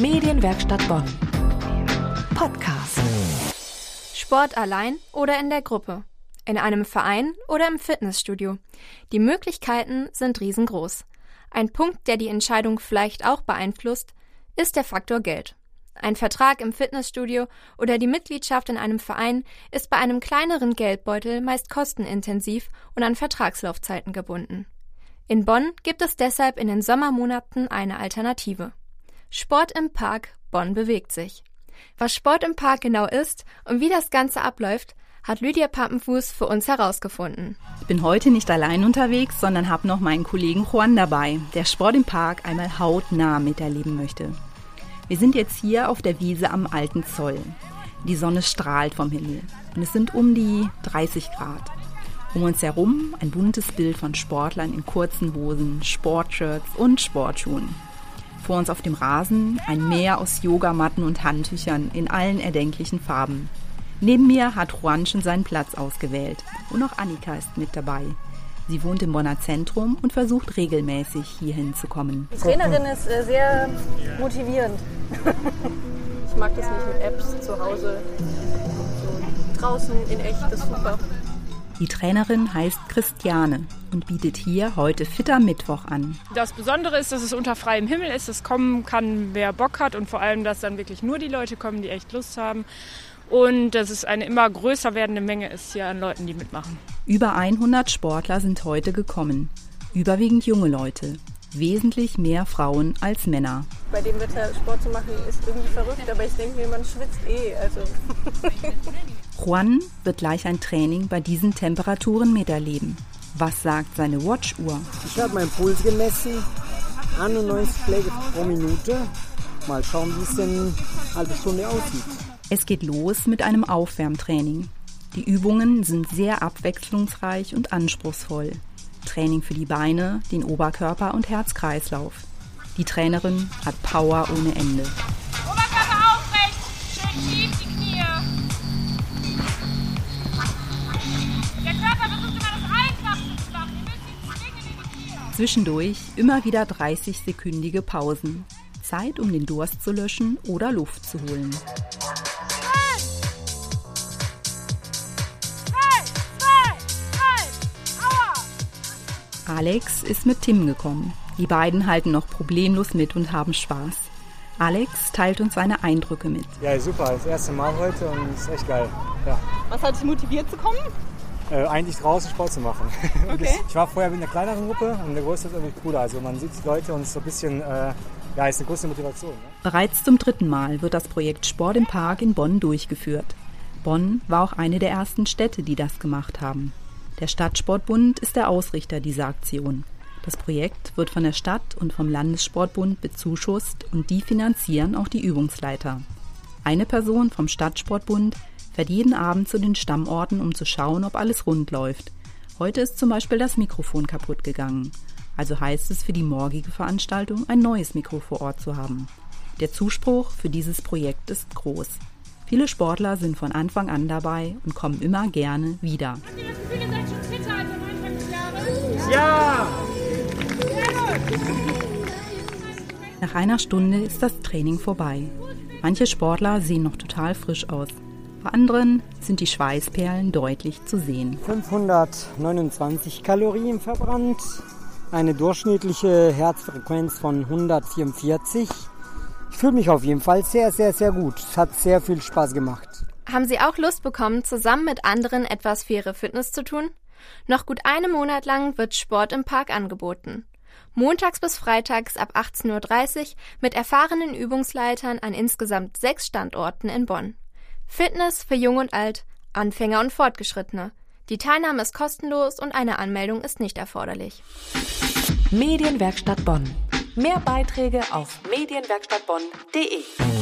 Medienwerkstatt Bonn. Podcast. Sport allein oder in der Gruppe. In einem Verein oder im Fitnessstudio. Die Möglichkeiten sind riesengroß. Ein Punkt, der die Entscheidung vielleicht auch beeinflusst, ist der Faktor Geld. Ein Vertrag im Fitnessstudio oder die Mitgliedschaft in einem Verein ist bei einem kleineren Geldbeutel meist kostenintensiv und an Vertragslaufzeiten gebunden. In Bonn gibt es deshalb in den Sommermonaten eine Alternative. Sport im Park Bonn bewegt sich. Was Sport im Park genau ist und wie das Ganze abläuft, hat Lydia Pappenfuß für uns herausgefunden. Ich bin heute nicht allein unterwegs, sondern habe noch meinen Kollegen Juan dabei, der Sport im Park einmal hautnah miterleben möchte. Wir sind jetzt hier auf der Wiese am Alten Zoll. Die Sonne strahlt vom Himmel und es sind um die 30 Grad. Um uns herum ein buntes Bild von Sportlern in kurzen Hosen, Sportshirts und Sportschuhen. Vor uns auf dem Rasen ein Meer aus Yogamatten und Handtüchern in allen erdenklichen Farben. Neben mir hat Juan schon seinen Platz ausgewählt. Und auch Annika ist mit dabei. Sie wohnt im Bonner Zentrum und versucht regelmäßig hierhin zu kommen. Die Trainerin ist äh, sehr motivierend. ich mag das nicht mit Apps zu Hause. So draußen in echt, das ist super. Die Trainerin heißt Christiane und bietet hier heute Fitter Mittwoch an. Das Besondere ist, dass es unter freiem Himmel ist. Es kommen kann, wer Bock hat und vor allem, dass dann wirklich nur die Leute kommen, die echt Lust haben. Und dass es eine immer größer werdende Menge ist hier an Leuten, die mitmachen. Über 100 Sportler sind heute gekommen. Überwiegend junge Leute. Wesentlich mehr Frauen als Männer. Bei dem Wetter Sport zu machen ist irgendwie verrückt, aber ich denke mir, man schwitzt eh. Also. Juan wird gleich ein Training bei diesen Temperaturen miterleben. Was sagt seine Watchuhr? Ich habe meinen Puls gemessen, 91 Schläge pro Minute. Mal schauen, wie es denn eine halbe Stunde aussieht. Es geht los mit einem Aufwärmtraining. Die Übungen sind sehr abwechslungsreich und anspruchsvoll. Training für die Beine, den Oberkörper und Herz-Kreislauf. Die Trainerin hat Power ohne Ende. Zwischendurch immer wieder 30-sekündige Pausen. Zeit, um den Durst zu löschen oder Luft zu holen. Alex ist mit Tim gekommen. Die beiden halten noch problemlos mit und haben Spaß. Alex teilt uns seine Eindrücke mit. Ja, super. Das erste Mal heute und es ist echt geil. Ja. Was hat dich motiviert zu kommen? Äh, eigentlich draußen Sport zu machen. Okay. ich war vorher mit einer kleineren Gruppe und der größte ist irgendwie cooler. Also man sieht die Leute und es ist so ein bisschen, äh, ja, ist eine große Motivation. Ne? Bereits zum dritten Mal wird das Projekt Sport im Park in Bonn durchgeführt. Bonn war auch eine der ersten Städte, die das gemacht haben. Der Stadtsportbund ist der Ausrichter dieser Aktion. Das Projekt wird von der Stadt und vom Landessportbund bezuschusst und die finanzieren auch die Übungsleiter. Eine Person vom Stadtsportbund fährt jeden Abend zu den Stammorten, um zu schauen, ob alles rund läuft. Heute ist zum Beispiel das Mikrofon kaputt gegangen. Also heißt es für die morgige Veranstaltung, ein neues Mikro vor Ort zu haben. Der Zuspruch für dieses Projekt ist groß. Viele Sportler sind von Anfang an dabei und kommen immer gerne wieder. Habt ihr das Gefühl, ihr seid schon fitter als am Anfang des Jahres? Ja! Nach einer Stunde ist das Training vorbei. Manche Sportler sehen noch total frisch aus. Bei anderen sind die Schweißperlen deutlich zu sehen. 529 Kalorien verbrannt, eine durchschnittliche Herzfrequenz von 144. Ich fühle mich auf jeden Fall sehr, sehr, sehr gut. Es hat sehr viel Spaß gemacht. Haben Sie auch Lust bekommen, zusammen mit anderen etwas für Ihre Fitness zu tun? Noch gut einen Monat lang wird Sport im Park angeboten. Montags bis freitags ab 18.30 Uhr mit erfahrenen Übungsleitern an insgesamt sechs Standorten in Bonn. Fitness für Jung und Alt, Anfänger und Fortgeschrittene. Die Teilnahme ist kostenlos und eine Anmeldung ist nicht erforderlich. Medienwerkstatt Bonn. Mehr Beiträge auf medienwerkstattbonn.de.